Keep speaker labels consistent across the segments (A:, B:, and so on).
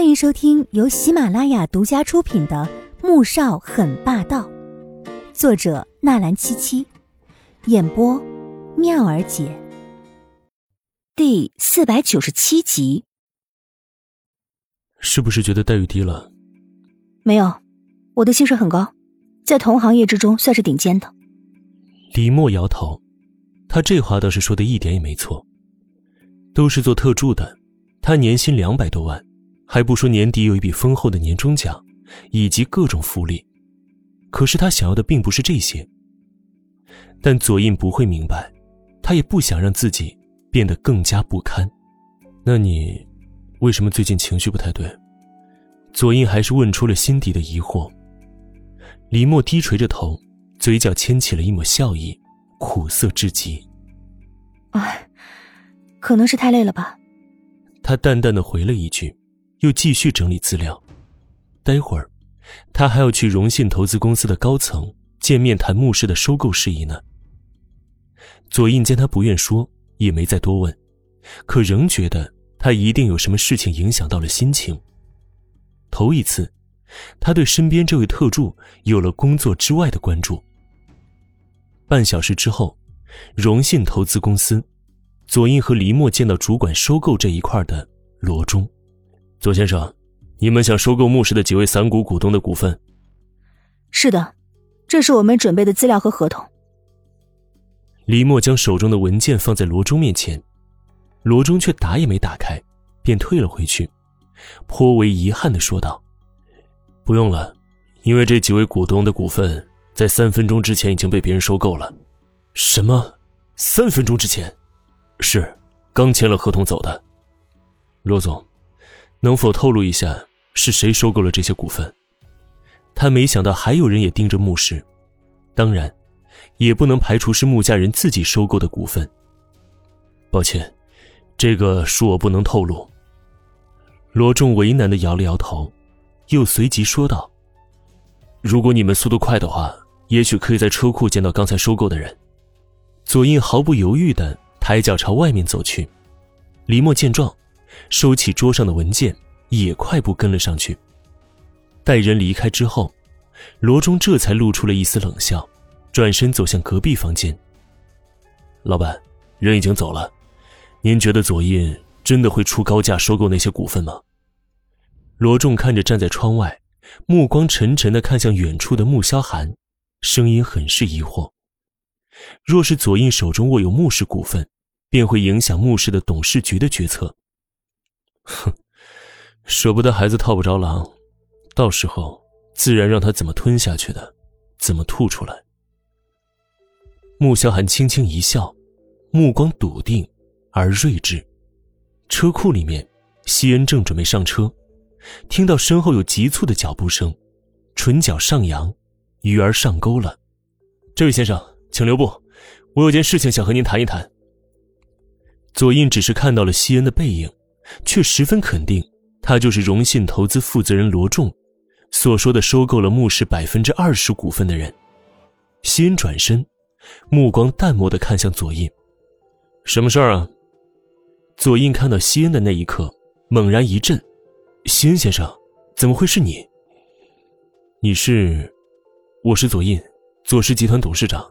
A: 欢迎收听由喜马拉雅独家出品的《穆少很霸道》，作者纳兰七七，演播妙儿姐。第四百九十七集。
B: 是不是觉得待遇低了？
A: 没有，我的薪水很高，在同行业之中算是顶尖的。
B: 李默摇头，他这话倒是说的一点也没错。都是做特助的，他年薪两百多万，还不说年底有一笔丰厚的年终奖，以及各种福利。可是他想要的并不是这些。但左印不会明白，他也不想让自己变得更加不堪。那你，为什么最近情绪不太对？左印还是问出了心底的疑惑。李默低垂着头，嘴角牵起了一抹笑意，苦涩至极。
A: 哎。可能是太累了吧，
B: 他淡淡的回了一句，又继续整理资料。待会儿，他还要去荣信投资公司的高层见面谈牧氏的收购事宜呢。左印见他不愿说，也没再多问，可仍觉得他一定有什么事情影响到了心情。头一次，他对身边这位特助有了工作之外的关注。半小时之后，荣信投资公司。左印和黎墨见到主管收购这一块的罗中，左先生，你们想收购牧氏的几位散股股东的股份？
A: 是的，这是我们准备的资料和合同。
B: 李默将手中的文件放在罗中面前，罗中却打也没打开，便退了回去，颇为遗憾的说道：“不用了，因为这几位股东的股份在三分钟之前已经被别人收购了。”什么？三分钟之前？是，刚签了合同走的。罗总，能否透露一下是谁收购了这些股份？他没想到还有人也盯着穆氏，当然，也不能排除是穆家人自己收购的股份。抱歉，这个恕我不能透露。罗仲为难的摇了摇头，又随即说道：“如果你们速度快的话，也许可以在车库见到刚才收购的人。”左印毫不犹豫的。抬脚朝外面走去，李默见状，收起桌上的文件，也快步跟了上去。待人离开之后，罗中这才露出了一丝冷笑，转身走向隔壁房间。老板，人已经走了，您觉得左印真的会出高价收购那些股份吗？罗仲看着站在窗外，目光沉沉的看向远处的穆萧寒，声音很是疑惑。若是左印手中握有穆氏股份，便会影响穆氏的董事局的决策。哼，舍不得孩子套不着狼，到时候自然让他怎么吞下去的，怎么吐出来。穆萧寒轻轻一笑，目光笃定而睿智。车库里面，西恩正准备上车，听到身后有急促的脚步声，唇角上扬，鱼儿上钩了。这位先生，请留步，我有件事情想和您谈一谈。左印只是看到了西恩的背影，却十分肯定，他就是荣信投资负责人罗仲所说的收购了穆氏百分之二十股份的人。西恩转身，目光淡漠的看向左印：“什么事儿啊？”左印看到西恩的那一刻，猛然一震：“西恩先生，怎么会是你？你是？我是左印，左氏集团董事长，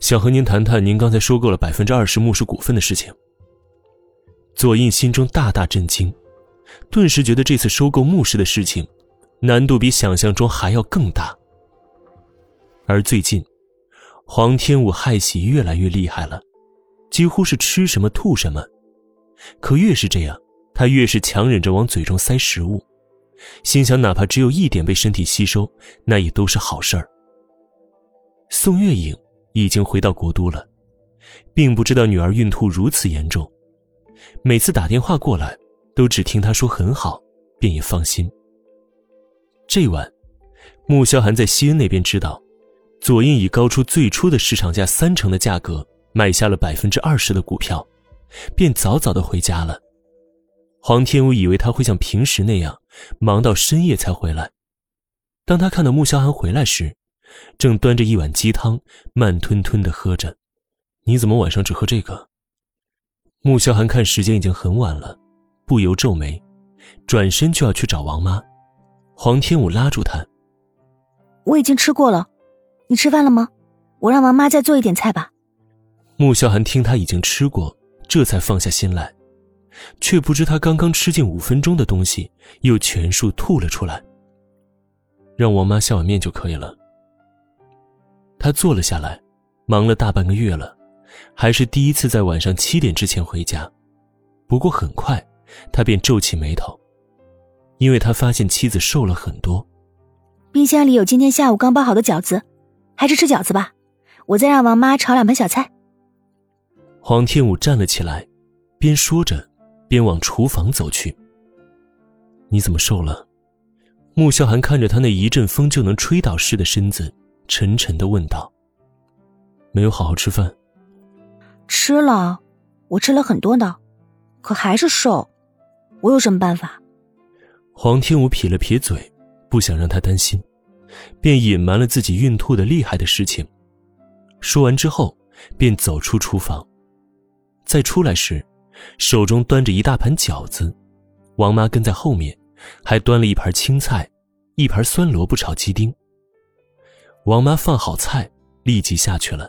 B: 想和您谈谈您刚才收购了百分之二十穆氏股份的事情。”左印心中大大震惊，顿时觉得这次收购穆氏的事情，难度比想象中还要更大。而最近，黄天武害喜越来越厉害了，几乎是吃什么吐什么。可越是这样，他越是强忍着往嘴中塞食物，心想哪怕只有一点被身体吸收，那也都是好事儿。宋月影已经回到国都了，并不知道女儿孕吐如此严重。每次打电话过来，都只听他说很好，便也放心。这晚，穆萧寒在西恩那边知道，左印以高出最初的市场价三成的价格买下了百分之二十的股票，便早早的回家了。黄天武以为他会像平时那样忙到深夜才回来，当他看到穆萧寒回来时，正端着一碗鸡汤，慢吞吞的喝着。你怎么晚上只喝这个？穆萧寒看时间已经很晚了，不由皱眉，转身就要去找王妈，黄天武拉住他：“
A: 我已经吃过了，你吃饭了吗？我让王妈再做一点菜吧。”
B: 穆萧寒听他已经吃过，这才放下心来，却不知他刚刚吃进五分钟的东西又全数吐了出来。让王妈下碗面就可以了。他坐了下来，忙了大半个月了，还是第一次在晚上七点之前回家。不过很快，他便皱起眉头，因为他发现妻子瘦了很多。
A: 冰箱里有今天下午刚包好的饺子，还是吃饺子吧。我再让王妈炒两盘小菜。
B: 黄天武站了起来，边说着，边往厨房走去。你怎么瘦了？穆萧寒看着他那一阵风就能吹倒似的身子，沉沉的问道：“没有好好吃饭？”“
A: 吃了，我吃了很多呢，可还是瘦。我有什么办法？”
B: 黄天武撇了撇嘴，不想让他担心，便隐瞒了自己孕吐的厉害的事情。说完之后，便走出厨房。再出来时，手中端着一大盘饺子，王妈跟在后面。还端了一盘青菜，一盘酸萝卜炒鸡丁。王妈放好菜，立即下去了。